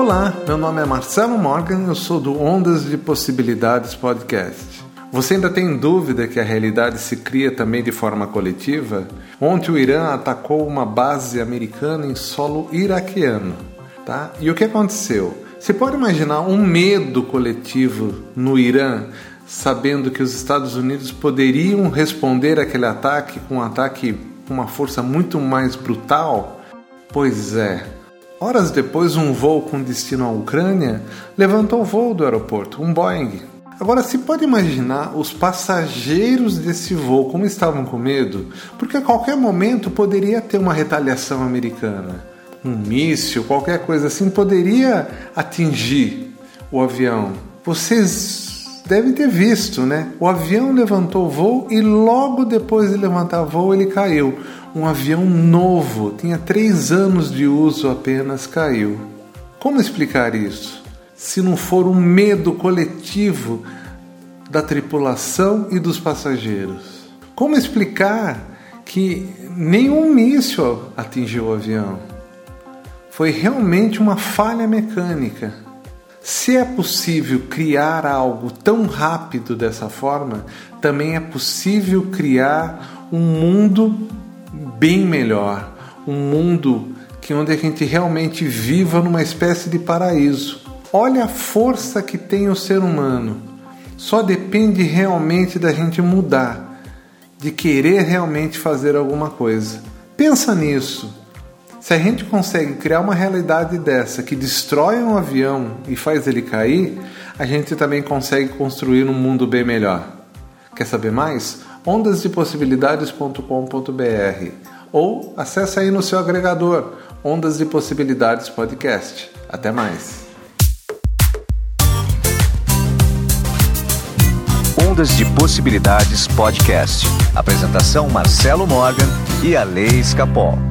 Olá, meu nome é Marcelo Morgan, eu sou do Ondas de Possibilidades Podcast. Você ainda tem dúvida que a realidade se cria também de forma coletiva? Ontem o Irã atacou uma base americana em solo iraquiano, tá? E o que aconteceu? Você pode imaginar um medo coletivo no Irã, sabendo que os Estados Unidos poderiam responder àquele ataque com um ataque com uma força muito mais brutal? Pois é, Horas depois, um voo com destino à Ucrânia levantou o voo do aeroporto, um Boeing. Agora, se pode imaginar os passageiros desse voo como estavam com medo, porque a qualquer momento poderia ter uma retaliação americana. Um míssil, qualquer coisa assim, poderia atingir o avião. Vocês devem ter visto, né? O avião levantou o voo e logo depois de levantar o voo ele caiu um avião novo, tinha três anos de uso apenas, caiu. Como explicar isso? Se não for um medo coletivo da tripulação e dos passageiros. Como explicar que nenhum míssil atingiu o avião? Foi realmente uma falha mecânica. Se é possível criar algo tão rápido dessa forma, também é possível criar um mundo bem melhor, um mundo que onde a gente realmente viva numa espécie de paraíso. Olha a força que tem o ser humano. Só depende realmente da gente mudar, de querer realmente fazer alguma coisa. Pensa nisso. Se a gente consegue criar uma realidade dessa que destrói um avião e faz ele cair, a gente também consegue construir um mundo bem melhor. Quer saber mais? ondasdepossibilidades.com.br ou acesse aí no seu agregador Ondas de Possibilidades Podcast. Até mais. Ondas de Possibilidades Podcast. Apresentação Marcelo Morgan e a Lei Escapol.